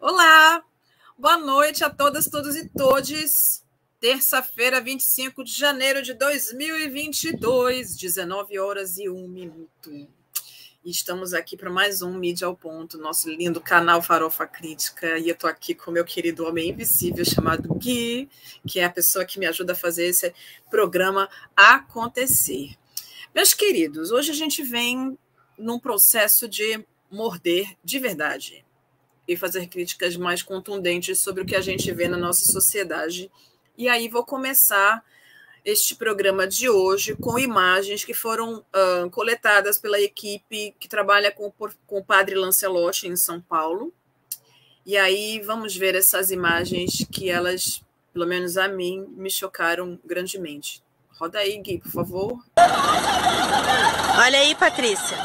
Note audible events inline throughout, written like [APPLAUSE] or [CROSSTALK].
Olá, boa noite a todas, todos e todes. Terça-feira, 25 de janeiro de 2022, 19 horas e 1 minuto. Estamos aqui para mais um Mídia ao Ponto, nosso lindo canal Farofa Crítica. E eu estou aqui com meu querido homem invisível chamado Gui, que é a pessoa que me ajuda a fazer esse programa acontecer. Meus queridos, hoje a gente vem num processo de morder de verdade e fazer críticas mais contundentes sobre o que a gente vê na nossa sociedade. E aí vou começar este programa de hoje com imagens que foram uh, coletadas pela equipe que trabalha com, com o padre Lancelotti em São Paulo. E aí vamos ver essas imagens que elas, pelo menos a mim, me chocaram grandemente. Roda aí, Gui, por favor. Olha aí, Patrícia.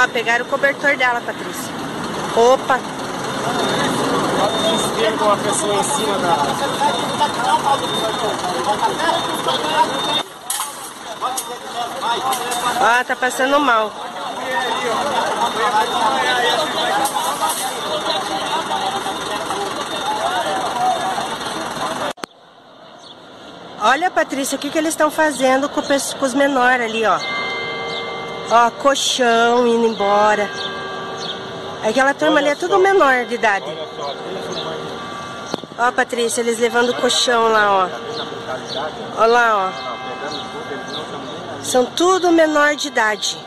Ó, pegaram o cobertor dela, Patrícia. Opa! Ó, tá passando mal. Olha, Patrícia, o que, que eles estão fazendo com os menores ali, ó. Ó, colchão indo embora. Aquela turma ali é tudo menor de idade. Ó, Patrícia, eles levando o colchão lá, ó. Ó lá, ó. São tudo menor de idade.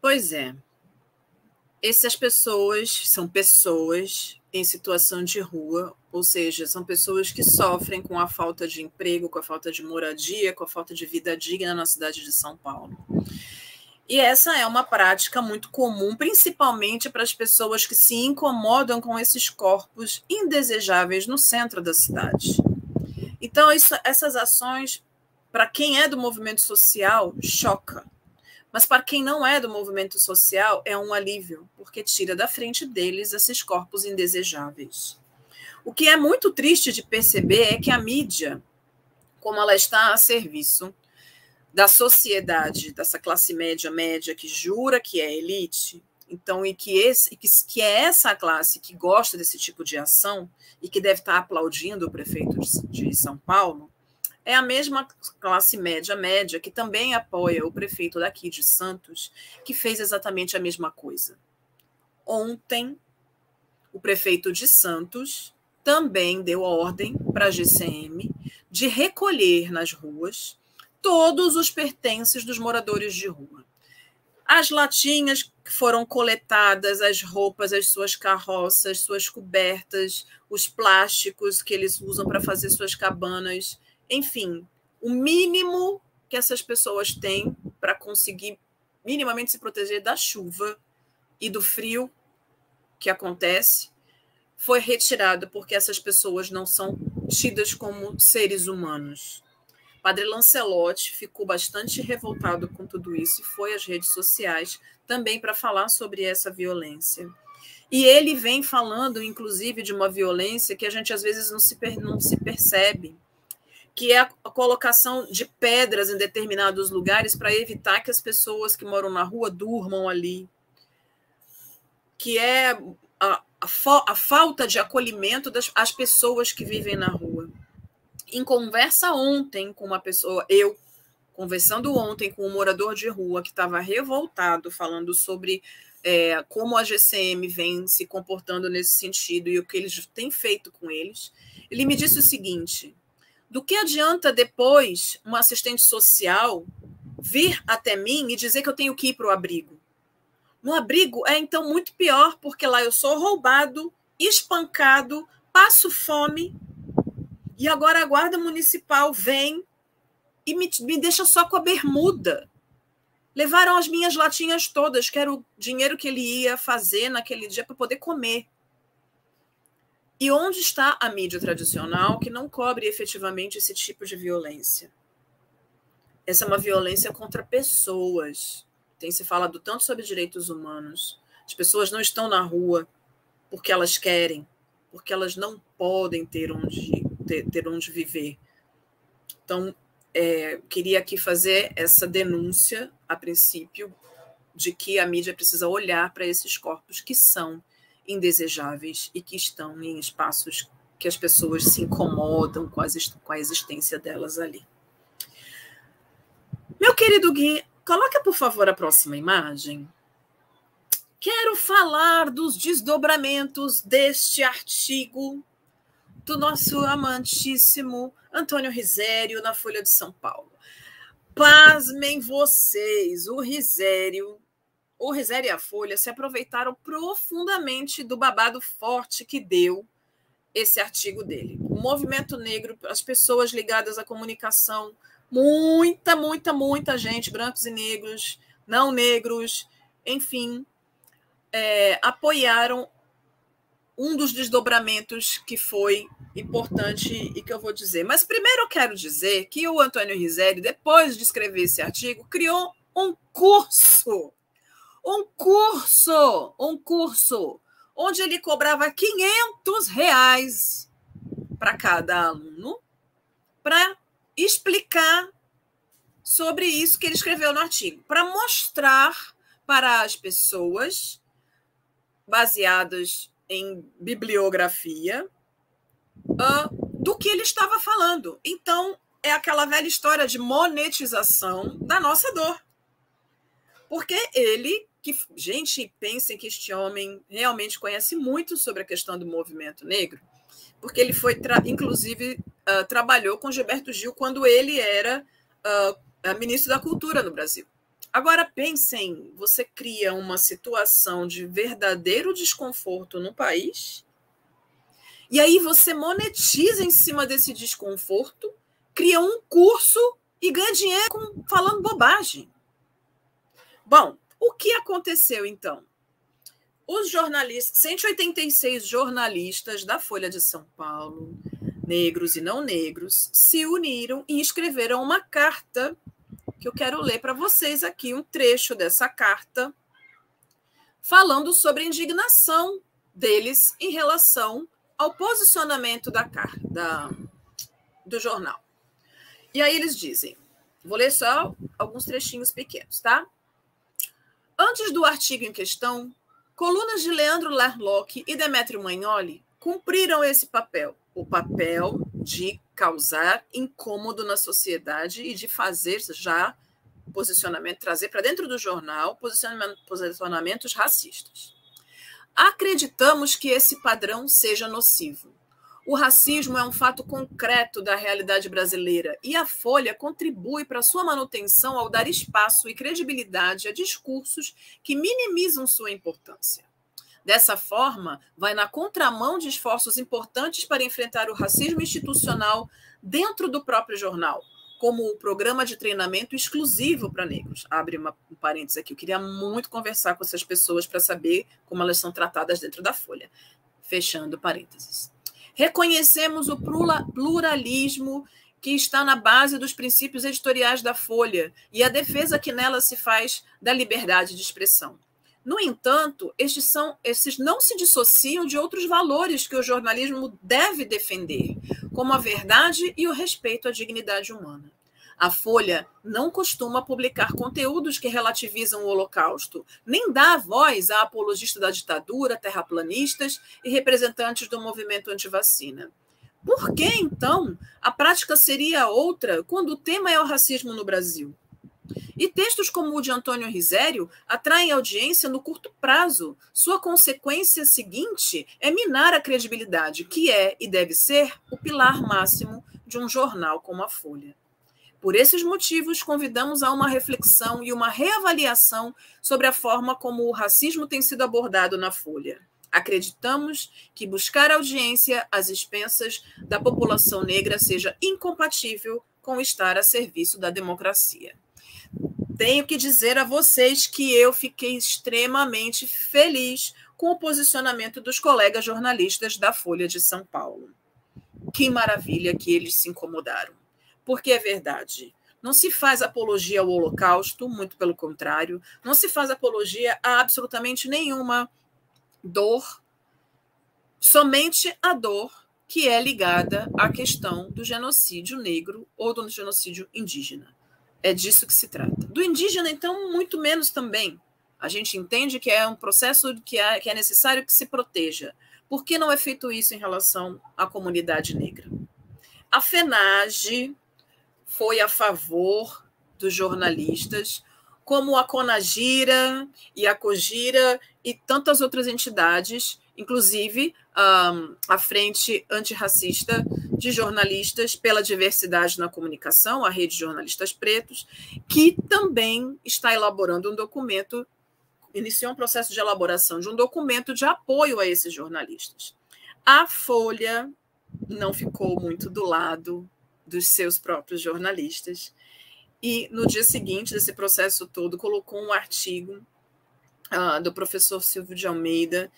Pois é. Essas pessoas são pessoas em situação de rua, ou seja, são pessoas que sofrem com a falta de emprego, com a falta de moradia, com a falta de vida digna na cidade de São Paulo. E essa é uma prática muito comum, principalmente para as pessoas que se incomodam com esses corpos indesejáveis no centro da cidade. Então, isso, essas ações, para quem é do movimento social, choca. Mas para quem não é do movimento social, é um alívio, porque tira da frente deles esses corpos indesejáveis. O que é muito triste de perceber é que a mídia, como ela está a serviço da sociedade, dessa classe média média que jura que é elite, então e que esse que, que é essa classe que gosta desse tipo de ação e que deve estar aplaudindo o prefeito de, de São Paulo, é a mesma classe média média que também apoia o prefeito daqui de Santos, que fez exatamente a mesma coisa. Ontem, o prefeito de Santos também deu ordem para a GCM de recolher nas ruas todos os pertences dos moradores de rua. As latinhas que foram coletadas, as roupas, as suas carroças, suas cobertas, os plásticos que eles usam para fazer suas cabanas, enfim, o mínimo que essas pessoas têm para conseguir minimamente se proteger da chuva e do frio que acontece foi retirado porque essas pessoas não são tidas como seres humanos. Padre Lancelotti ficou bastante revoltado com tudo isso e foi às redes sociais também para falar sobre essa violência. E ele vem falando, inclusive, de uma violência que a gente às vezes não se, não se percebe que é a colocação de pedras em determinados lugares para evitar que as pessoas que moram na rua durmam ali, que é a, a, a falta de acolhimento das as pessoas que vivem na rua. Em conversa ontem com uma pessoa, eu conversando ontem com um morador de rua que estava revoltado, falando sobre é, como a GCM vem se comportando nesse sentido e o que eles têm feito com eles, ele me disse o seguinte: do que adianta depois uma assistente social vir até mim e dizer que eu tenho que ir para o abrigo? No abrigo é então muito pior, porque lá eu sou roubado, espancado, passo fome, e agora a guarda municipal vem e me, me deixa só com a bermuda. Levaram as minhas latinhas todas, que era o dinheiro que ele ia fazer naquele dia para poder comer. E onde está a mídia tradicional que não cobre efetivamente esse tipo de violência? Essa é uma violência contra pessoas. Tem se falado tanto sobre direitos humanos. As pessoas não estão na rua porque elas querem. porque elas não podem ter onde, ter, ter onde viver. Então, é, queria aqui fazer essa denúncia, a princípio, de que a mídia precisa olhar para esses corpos que são indesejáveis e que estão em espaços que as pessoas se incomodam com, as, com a existência delas ali. Meu querido Gui, coloca por favor a próxima imagem. Quero falar dos desdobramentos deste artigo do nosso amantíssimo Antônio Risério na Folha de São Paulo. Pasmem vocês, o Risério, o Risério e a Folha se aproveitaram profundamente do babado forte que deu esse artigo dele. O movimento negro, as pessoas ligadas à comunicação, muita, muita, muita gente, brancos e negros, não negros, enfim, é, apoiaram um dos desdobramentos que foi importante e que eu vou dizer. Mas primeiro eu quero dizer que o Antônio Rizelli, depois de escrever esse artigo, criou um curso. Um curso, um curso, onde ele cobrava 500 reais para cada aluno para explicar sobre isso que ele escreveu no artigo, para mostrar para as pessoas, baseadas em bibliografia, uh, do que ele estava falando. Então, é aquela velha história de monetização da nossa dor. Porque ele, que gente, pensem que este homem realmente conhece muito sobre a questão do movimento negro, porque ele foi, inclusive, uh, trabalhou com Gilberto Gil quando ele era uh, ministro da Cultura no Brasil. Agora pensem, você cria uma situação de verdadeiro desconforto no país e aí você monetiza em cima desse desconforto, cria um curso e ganha dinheiro com, falando bobagem. Bom, o que aconteceu então? Os jornalistas, 186 jornalistas da Folha de São Paulo, negros e não negros, se uniram e escreveram uma carta que eu quero ler para vocês aqui um trecho dessa carta falando sobre a indignação deles em relação ao posicionamento da do jornal. E aí eles dizem, vou ler só alguns trechinhos pequenos, tá? Antes do artigo em questão, colunas de Leandro Larlock e Demetrio Magnoli cumpriram esse papel, o papel de causar incômodo na sociedade e de fazer já posicionamento, trazer para dentro do jornal posicionamentos racistas. Acreditamos que esse padrão seja nocivo. O racismo é um fato concreto da realidade brasileira e a Folha contribui para sua manutenção ao dar espaço e credibilidade a discursos que minimizam sua importância. Dessa forma, vai na contramão de esforços importantes para enfrentar o racismo institucional dentro do próprio jornal, como o programa de treinamento exclusivo para negros. Abre uma, um parênteses aqui. Eu queria muito conversar com essas pessoas para saber como elas são tratadas dentro da Folha. Fechando parênteses. Reconhecemos o pluralismo que está na base dos princípios editoriais da Folha e a defesa que nela se faz da liberdade de expressão. No entanto, estes, são, esses não se dissociam de outros valores que o jornalismo deve defender, como a verdade e o respeito à dignidade humana. A Folha não costuma publicar conteúdos que relativizam o Holocausto, nem dá voz a apologistas da ditadura, terraplanistas e representantes do movimento antivacina. Por que, então, a prática seria outra quando o tema é o racismo no Brasil? E textos como o de Antônio Risério atraem audiência no curto prazo. Sua consequência seguinte é minar a credibilidade, que é e deve ser o pilar máximo de um jornal como a Folha. Por esses motivos, convidamos a uma reflexão e uma reavaliação sobre a forma como o racismo tem sido abordado na Folha. Acreditamos que buscar audiência às expensas da população negra seja incompatível com estar a serviço da democracia tenho que dizer a vocês que eu fiquei extremamente feliz com o posicionamento dos colegas jornalistas da Folha de São Paulo. Que maravilha que eles se incomodaram. Porque é verdade. Não se faz apologia ao Holocausto, muito pelo contrário. Não se faz apologia a absolutamente nenhuma dor somente a dor que é ligada à questão do genocídio negro ou do genocídio indígena. É disso que se trata. Do indígena, então, muito menos também. A gente entende que é um processo que é, que é necessário que se proteja. Por que não é feito isso em relação à comunidade negra? A FENAGE foi a favor dos jornalistas, como a CONAGIRA e a COGIRA e tantas outras entidades, inclusive um, a Frente Antirracista de Jornalistas pela Diversidade na Comunicação, a Rede de Jornalistas Pretos, que também está elaborando um documento, iniciou um processo de elaboração de um documento de apoio a esses jornalistas. A Folha não ficou muito do lado dos seus próprios jornalistas e no dia seguinte desse processo todo colocou um artigo uh, do professor Silvio de Almeida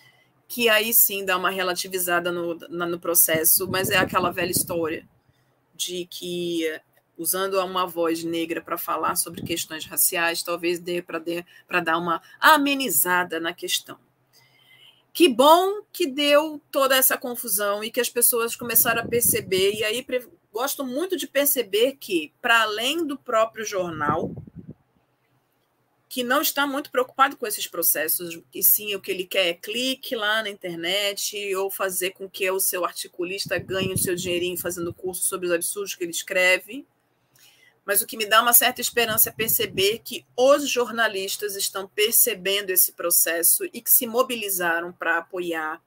que aí sim dá uma relativizada no, no processo, mas é aquela velha história de que usando uma voz negra para falar sobre questões raciais, talvez dê para dar uma amenizada na questão. Que bom que deu toda essa confusão e que as pessoas começaram a perceber, e aí gosto muito de perceber que, para além do próprio jornal, que não está muito preocupado com esses processos, e sim o que ele quer é clique lá na internet ou fazer com que o seu articulista ganhe o seu dinheirinho fazendo curso sobre os absurdos que ele escreve. Mas o que me dá uma certa esperança é perceber que os jornalistas estão percebendo esse processo e que se mobilizaram para apoiar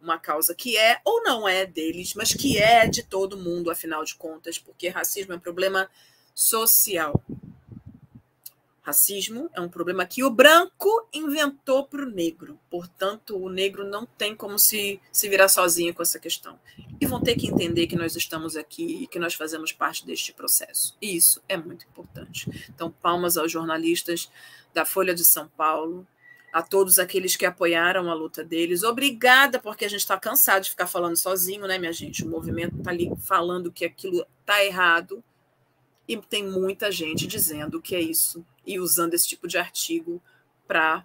uma causa que é ou não é deles, mas que é de todo mundo, afinal de contas, porque racismo é um problema social. Racismo é um problema que o branco inventou para o negro. Portanto, o negro não tem como se, se virar sozinho com essa questão. E vão ter que entender que nós estamos aqui e que nós fazemos parte deste processo. E isso é muito importante. Então, palmas aos jornalistas da Folha de São Paulo, a todos aqueles que apoiaram a luta deles. Obrigada, porque a gente está cansado de ficar falando sozinho, né, minha gente? O movimento está ali falando que aquilo está errado. E tem muita gente dizendo que é isso e usando esse tipo de artigo para.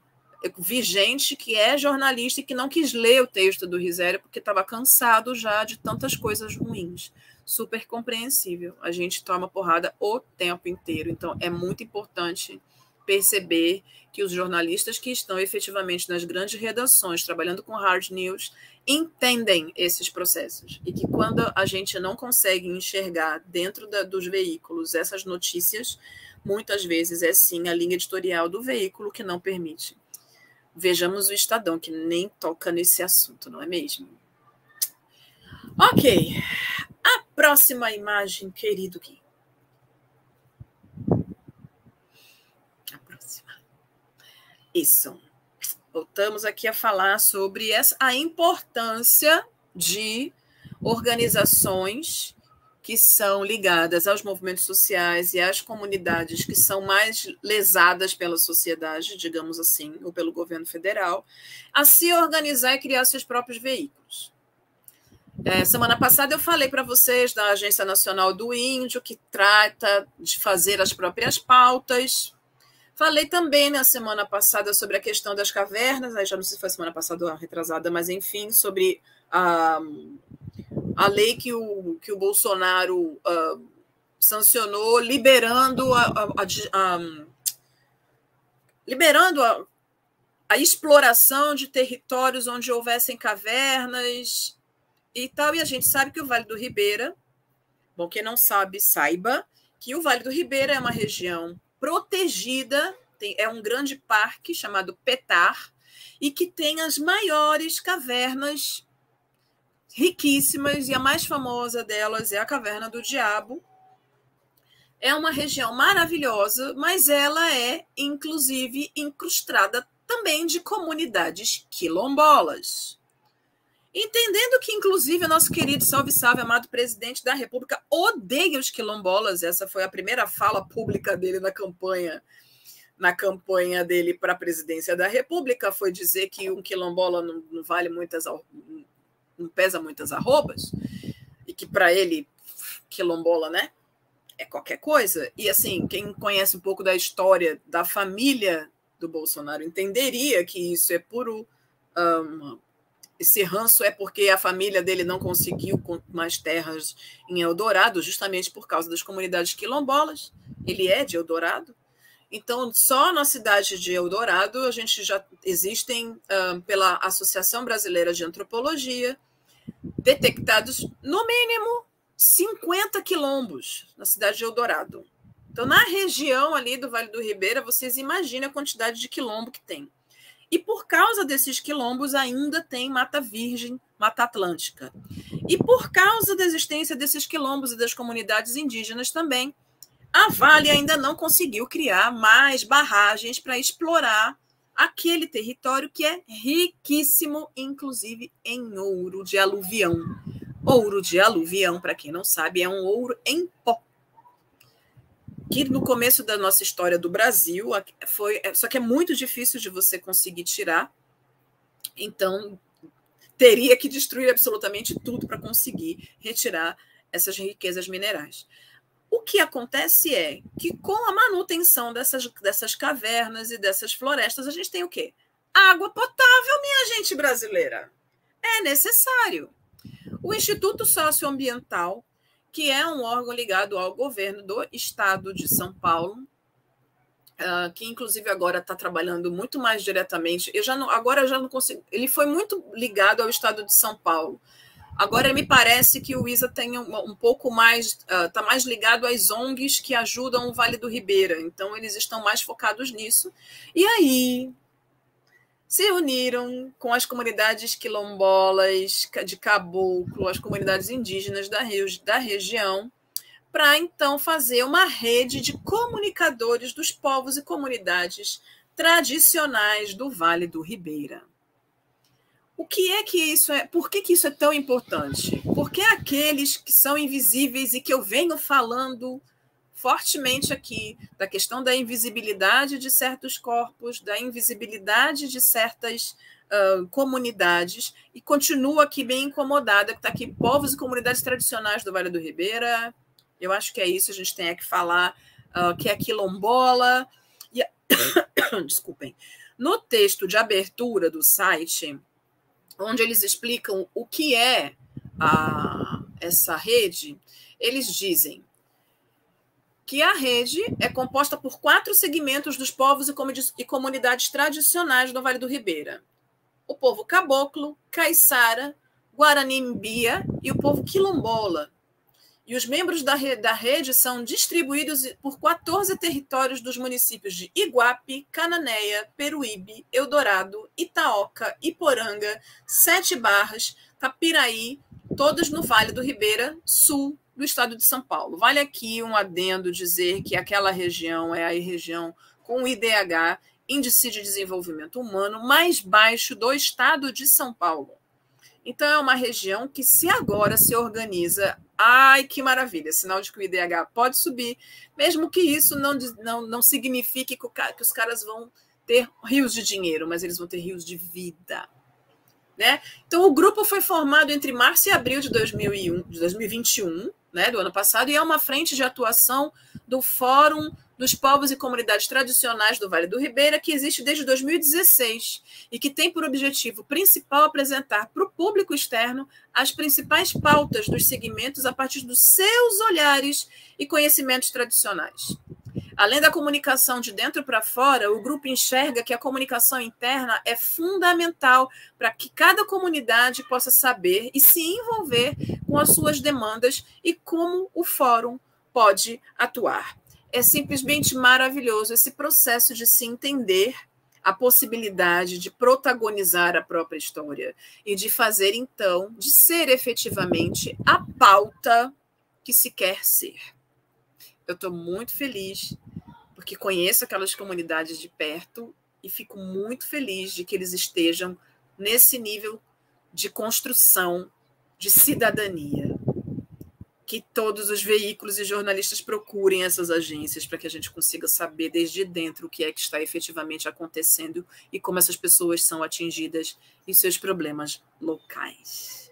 Vi gente que é jornalista e que não quis ler o texto do Risério porque estava cansado já de tantas coisas ruins. Super compreensível. A gente toma porrada o tempo inteiro. Então, é muito importante perceber que os jornalistas que estão efetivamente nas grandes redações, trabalhando com hard news, entendem esses processos. E que quando a gente não consegue enxergar dentro da, dos veículos essas notícias, muitas vezes é sim a linha editorial do veículo que não permite. Vejamos o Estadão, que nem toca nesse assunto, não é mesmo? Ok. A próxima imagem, querido Gui. A próxima. Isso. Voltamos aqui a falar sobre essa, a importância de organizações que são ligadas aos movimentos sociais e às comunidades que são mais lesadas pela sociedade, digamos assim, ou pelo governo federal, a se organizar e criar seus próprios veículos. É, semana passada eu falei para vocês da Agência Nacional do Índio, que trata de fazer as próprias pautas. Falei também na semana passada sobre a questão das cavernas, aí já não sei se foi semana passada ou retrasada, mas enfim, sobre a a lei que o, que o Bolsonaro uh, sancionou, liberando a, a, a, liberando a, a exploração de territórios onde houvessem cavernas e tal. E a gente sabe que o Vale do Ribeira, bom, quem não sabe, saiba que o Vale do Ribeira é uma região protegida, tem, é um grande parque chamado Petar, e que tem as maiores cavernas riquíssimas, e a mais famosa delas é a Caverna do Diabo. É uma região maravilhosa, mas ela é, inclusive, incrustada também de comunidades quilombolas. Entendendo que, inclusive, o nosso querido Salve Salve, amado presidente da República, odeia os quilombolas, essa foi a primeira fala pública dele na campanha na campanha dele para a presidência da República, foi dizer que um quilombola não, não vale muitas não pesa muitas arrobas, e que para ele, quilombola, né? É qualquer coisa. E assim, quem conhece um pouco da história da família do Bolsonaro entenderia que isso é puro. Um, esse ranço é porque a família dele não conseguiu mais terras em Eldorado, justamente por causa das comunidades quilombolas. Ele é de Eldorado. Então, só na cidade de Eldorado, a gente já existem, uh, pela Associação Brasileira de Antropologia, detectados, no mínimo, 50 quilombos na cidade de Eldorado. Então, na região ali do Vale do Ribeira, vocês imaginem a quantidade de quilombo que tem. E por causa desses quilombos, ainda tem Mata Virgem, Mata Atlântica. E por causa da existência desses quilombos e das comunidades indígenas também, a Vale ainda não conseguiu criar mais barragens para explorar aquele território que é riquíssimo, inclusive em ouro de aluvião. Ouro de aluvião, para quem não sabe, é um ouro em pó que no começo da nossa história do Brasil foi, é, só que é muito difícil de você conseguir tirar. Então teria que destruir absolutamente tudo para conseguir retirar essas riquezas minerais. O que acontece é que com a manutenção dessas, dessas cavernas e dessas florestas, a gente tem o quê? Água potável, minha gente brasileira. É necessário. O Instituto Socioambiental que é um órgão ligado ao governo do estado de São Paulo, uh, que inclusive agora está trabalhando muito mais diretamente. Eu já não, agora já não consigo. Ele foi muito ligado ao estado de São Paulo. Agora me parece que o ISA tem um, um pouco mais, está uh, mais ligado às ONGs que ajudam o Vale do Ribeira. Então eles estão mais focados nisso. E aí se uniram com as comunidades quilombolas de caboclo, as comunidades indígenas da, da região, para então fazer uma rede de comunicadores dos povos e comunidades tradicionais do Vale do Ribeira. O que é que isso é? Por que, que isso é tão importante? Porque aqueles que são invisíveis e que eu venho falando fortemente aqui da questão da invisibilidade de certos corpos, da invisibilidade de certas uh, comunidades, e continuo aqui bem incomodada, que está aqui povos e comunidades tradicionais do Vale do Ribeira. Eu acho que é isso, a gente tem que falar, uh, que é quilombola. E, [COUGHS] desculpem. No texto de abertura do site, onde eles explicam o que é a, essa rede, eles dizem que a rede é composta por quatro segmentos dos povos e comunidades tradicionais do Vale do Ribeira: o povo caboclo, caiçara, guaranimbia e o povo quilombola. E os membros da rede, da rede são distribuídos por 14 territórios dos municípios de Iguape, Cananéia, Peruíbe, Eldorado, Itaoca, Iporanga, Sete Barras, Tapiraí, todos no Vale do Ribeira, sul do estado de São Paulo. Vale aqui um adendo dizer que aquela região é a região com o IDH, Índice de Desenvolvimento Humano, mais baixo do estado de São Paulo. Então, é uma região que, se agora se organiza, ai que maravilha, sinal de que o IDH pode subir, mesmo que isso não, não, não signifique que, o, que os caras vão ter rios de dinheiro, mas eles vão ter rios de vida. Né? Então, o grupo foi formado entre março e abril de, 2001, de 2021, né, do ano passado, e é uma frente de atuação do Fórum dos Povos e Comunidades Tradicionais do Vale do Ribeira, que existe desde 2016 e que tem por objetivo principal apresentar para o público externo as principais pautas dos segmentos a partir dos seus olhares e conhecimentos tradicionais. Além da comunicação de dentro para fora, o grupo enxerga que a comunicação interna é fundamental para que cada comunidade possa saber e se envolver com as suas demandas e como o fórum pode atuar. É simplesmente maravilhoso esse processo de se entender a possibilidade de protagonizar a própria história e de fazer, então, de ser efetivamente a pauta que se quer ser. Eu estou muito feliz porque conheço aquelas comunidades de perto e fico muito feliz de que eles estejam nesse nível de construção de cidadania. Que todos os veículos e jornalistas procurem essas agências para que a gente consiga saber desde dentro o que é que está efetivamente acontecendo e como essas pessoas são atingidas em seus problemas locais.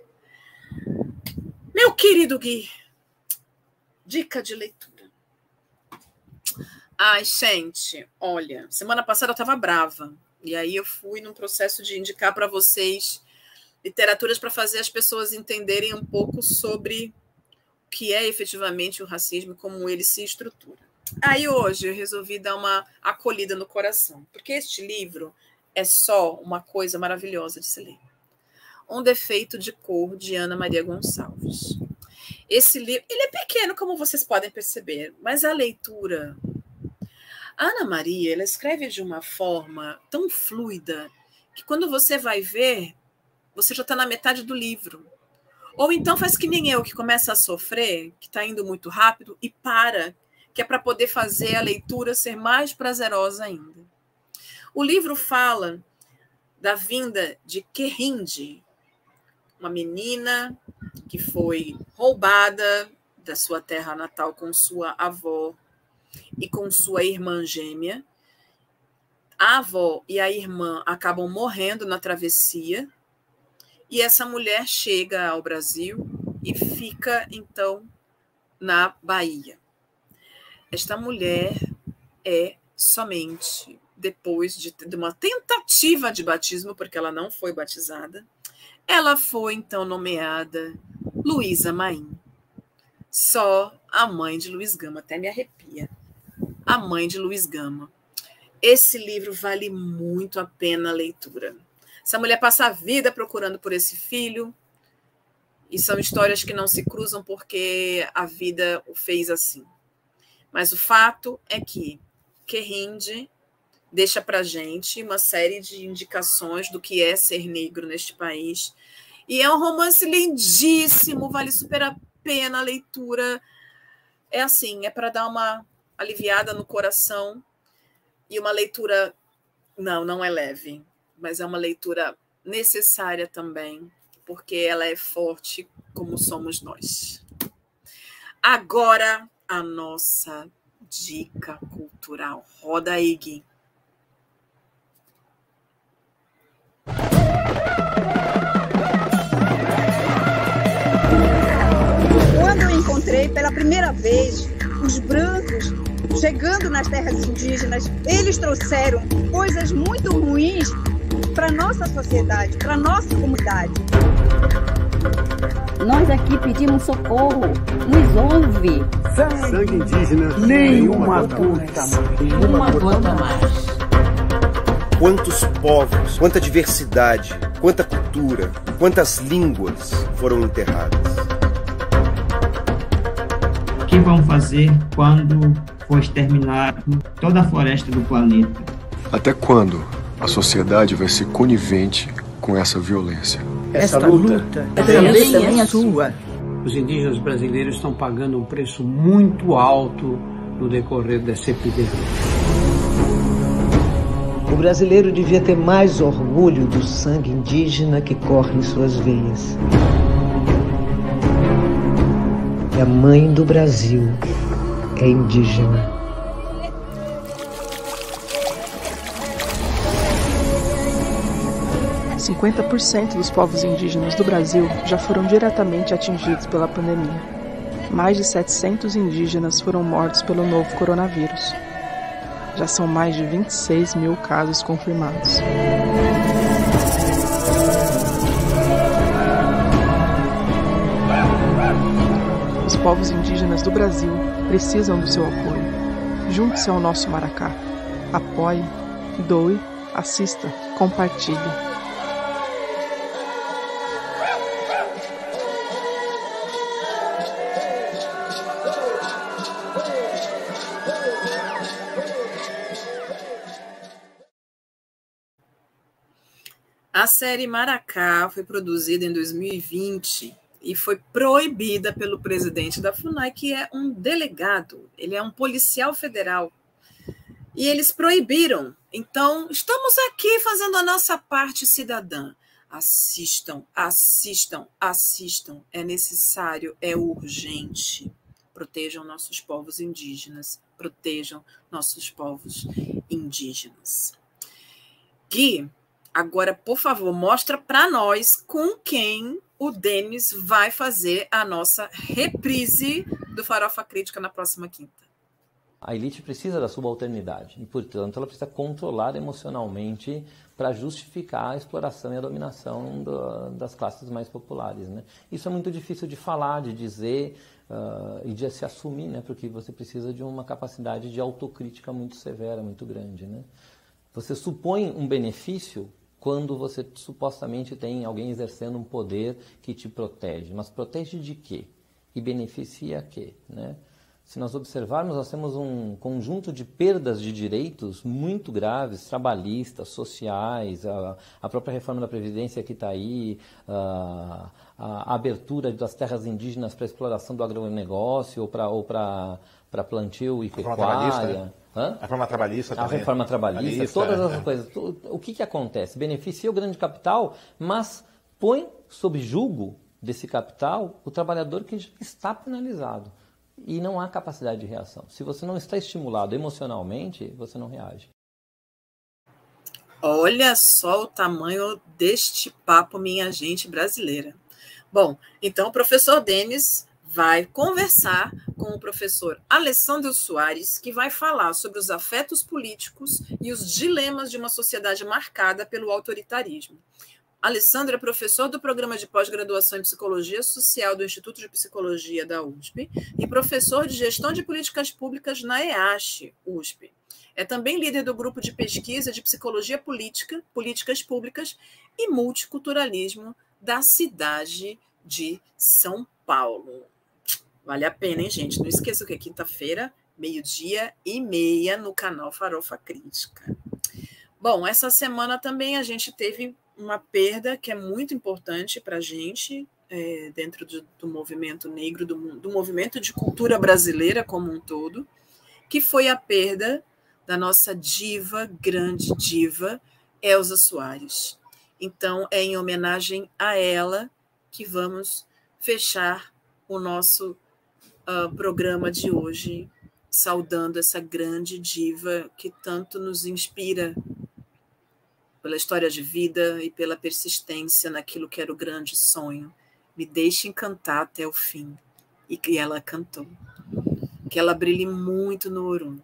Meu querido Gui, dica de leitura. Ai, gente, olha, semana passada eu estava brava. E aí eu fui num processo de indicar para vocês literaturas para fazer as pessoas entenderem um pouco sobre que é efetivamente o racismo como ele se estrutura. Aí hoje eu resolvi dar uma acolhida no coração, porque este livro é só uma coisa maravilhosa de se ler. Um defeito de cor de Ana Maria Gonçalves. Esse livro, ele é pequeno, como vocês podem perceber, mas a leitura. Ana Maria, ela escreve de uma forma tão fluida que quando você vai ver, você já está na metade do livro. Ou então faz que nem eu, que começa a sofrer, que está indo muito rápido e para, que é para poder fazer a leitura ser mais prazerosa ainda. O livro fala da vinda de Querinde, uma menina que foi roubada da sua terra natal com sua avó e com sua irmã gêmea. A avó e a irmã acabam morrendo na travessia e essa mulher chega ao Brasil e fica então na Bahia. Esta mulher é somente depois de, de uma tentativa de batismo, porque ela não foi batizada, ela foi então nomeada Luísa Maim. Só a mãe de Luiz Gama, até me arrepia. A mãe de Luiz Gama. Esse livro vale muito a pena a leitura. Essa mulher passa a vida procurando por esse filho, e são histórias que não se cruzam porque a vida o fez assim. Mas o fato é que Querinde deixa para gente uma série de indicações do que é ser negro neste país. E é um romance lindíssimo, vale super a pena a leitura. É assim, é para dar uma aliviada no coração e uma leitura. Não, não é leve mas é uma leitura necessária também, porque ela é forte como somos nós. Agora, a nossa dica cultural. Roda aí, Gui. Quando eu encontrei pela primeira vez os brancos chegando nas terras indígenas, eles trouxeram coisas muito ruins para nossa sociedade, para nossa comunidade. Nós aqui pedimos socorro, nos ouve. Sangue indígena, nenhuma gota, uma gota mais. Quantos povos, quanta diversidade, quanta cultura, quantas línguas foram enterradas. O que vão fazer quando for exterminado toda a floresta do planeta? Até quando a sociedade vai ser conivente com essa violência. Essa luta também é sua. Os indígenas brasileiros estão pagando um preço muito alto no decorrer dessa epidemia. O brasileiro devia ter mais orgulho do sangue indígena que corre em suas veias. E a mãe do Brasil é indígena. 50% dos povos indígenas do Brasil já foram diretamente atingidos pela pandemia. Mais de 700 indígenas foram mortos pelo novo coronavírus. Já são mais de 26 mil casos confirmados. Os povos indígenas do Brasil precisam do seu apoio. Junte-se ao nosso Maracá. Apoie, doe, assista, compartilhe. Série Maracá foi produzida em 2020 e foi proibida pelo presidente da FUNAI, que é um delegado, ele é um policial federal. E eles proibiram. Então, estamos aqui fazendo a nossa parte cidadã. Assistam, assistam, assistam. É necessário, é urgente. Protejam nossos povos indígenas, protejam nossos povos indígenas. Gui, Agora, por favor, mostra para nós com quem o Denis vai fazer a nossa reprise do Farofa Crítica na próxima quinta. A elite precisa da subalternidade e, portanto, ela precisa controlar emocionalmente para justificar a exploração e a dominação do, das classes mais populares. Né? Isso é muito difícil de falar, de dizer uh, e de se assumir, né? porque você precisa de uma capacidade de autocrítica muito severa, muito grande. Né? Você supõe um benefício quando você supostamente tem alguém exercendo um poder que te protege. Mas protege de quê? E beneficia a quê? Né? Se nós observarmos, nós temos um conjunto de perdas de direitos muito graves, trabalhistas, sociais, a, a própria reforma da Previdência que está aí, a, a, abertura das terras indígenas para exploração do agronegócio ou para ou para plantio e pecuária. Hã? A reforma trabalhista também. A reforma trabalhista, todas essas é. coisas. O que, que acontece? Beneficia o grande capital, mas põe sob julgo desse capital o trabalhador que está penalizado e não há capacidade de reação. Se você não está estimulado emocionalmente, você não reage. Olha só o tamanho deste papo, minha gente brasileira. Bom, então o professor Denis vai conversar com o professor Alessandro Soares, que vai falar sobre os afetos políticos e os dilemas de uma sociedade marcada pelo autoritarismo. Alessandro é professor do programa de pós-graduação em Psicologia Social do Instituto de Psicologia da USP e professor de Gestão de Políticas Públicas na EASH, USP. É também líder do grupo de pesquisa de Psicologia Política, Políticas Públicas e Multiculturalismo da cidade de São Paulo. Vale a pena, hein, gente? Não esqueça que é quinta-feira, meio-dia e meia, no canal Farofa Crítica. Bom, essa semana também a gente teve uma perda que é muito importante para a gente, é, dentro do, do, movimento negro, do, do movimento de cultura brasileira como um todo, que foi a perda da nossa diva, grande diva, Elza Soares. Então, é em homenagem a ela que vamos fechar o nosso uh, programa de hoje, saudando essa grande diva que tanto nos inspira pela história de vida e pela persistência naquilo que era o grande sonho. Me deixe encantar até o fim. E que ela cantou. Que ela brilhe muito no Orum.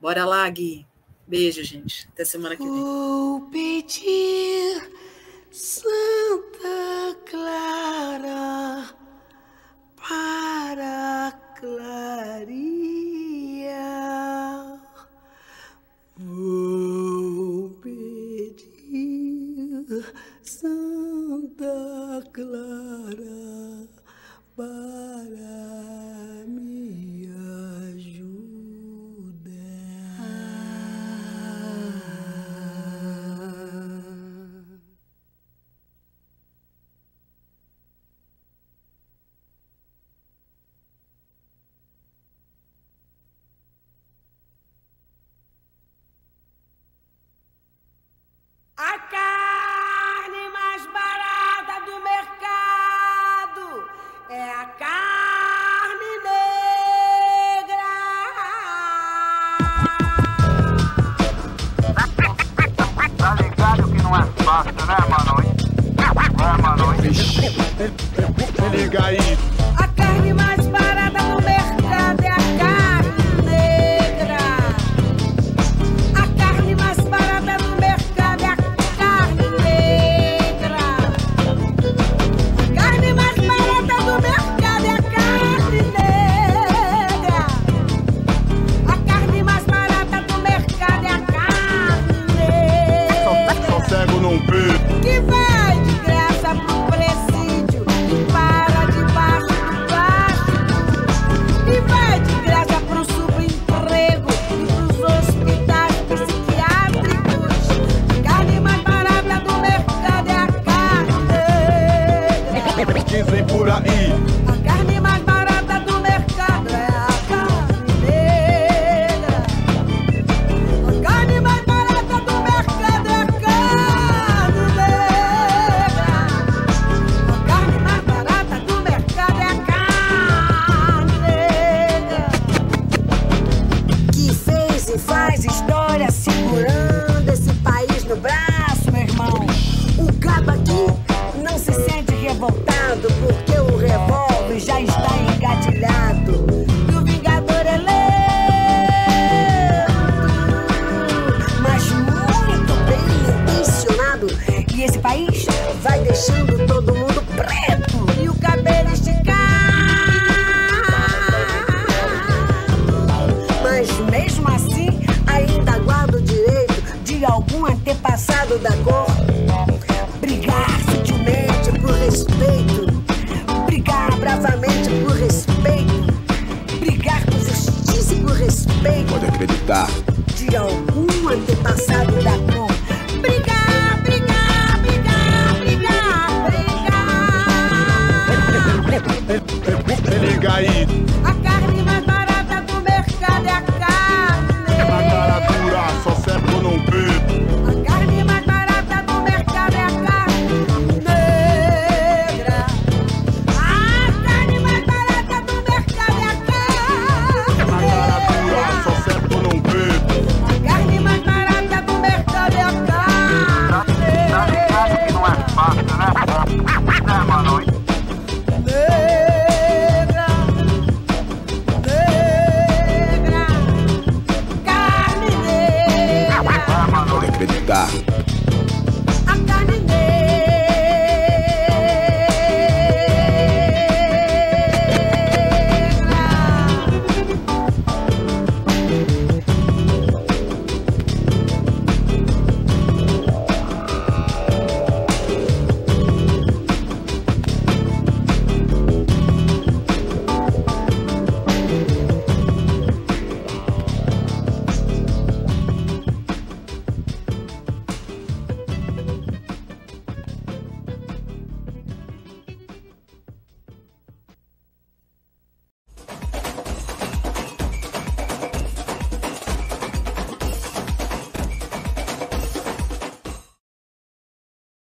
Bora lá, Gui. Beijo, gente. Até semana que vem. Vou pedir Santa Clara para clarear. Vou pedir Santa Clara para que vai desse país vai deixando todo mundo preto e o cabelo esticado. Mas mesmo assim, ainda guardo o direito de algum antepassado da cor brigar sutilmente por respeito, brigar bravamente por respeito, brigar com justiça e por respeito. Pode acreditar. De algum antepassado da cor. Brigar, brigar. Liga aí.